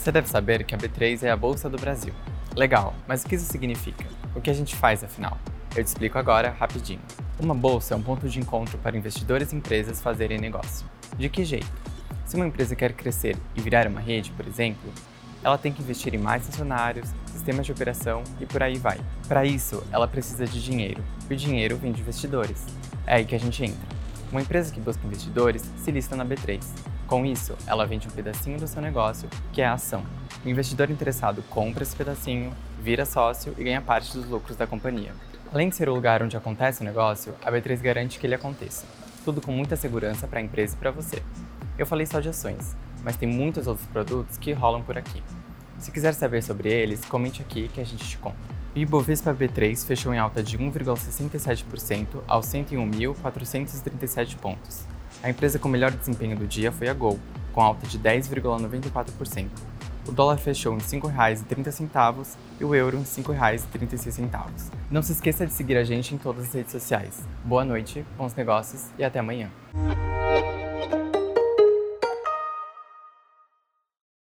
Você deve saber que a B3 é a Bolsa do Brasil. Legal, mas o que isso significa? O que a gente faz afinal? Eu te explico agora rapidinho. Uma bolsa é um ponto de encontro para investidores e empresas fazerem negócio. De que jeito? Se uma empresa quer crescer e virar uma rede, por exemplo, ela tem que investir em mais funcionários, sistemas de operação e por aí vai. Para isso, ela precisa de dinheiro, e o dinheiro vem de investidores. É aí que a gente entra. Uma empresa que busca investidores se lista na B3. Com isso, ela vende um pedacinho do seu negócio, que é a ação. O investidor interessado compra esse pedacinho, vira sócio e ganha parte dos lucros da companhia. Além de ser o lugar onde acontece o negócio, a B3 garante que ele aconteça. Tudo com muita segurança para a empresa e para você. Eu falei só de ações, mas tem muitos outros produtos que rolam por aqui. Se quiser saber sobre eles, comente aqui que a gente te conta. O Ibovespa B3 fechou em alta de 1,67% aos 101.437 pontos. A empresa com melhor desempenho do dia foi a Gol, com alta de 10,94%. O dólar fechou em R$ 5,30 e o euro em R$ 5,36. Não se esqueça de seguir a gente em todas as redes sociais. Boa noite, bons negócios e até amanhã.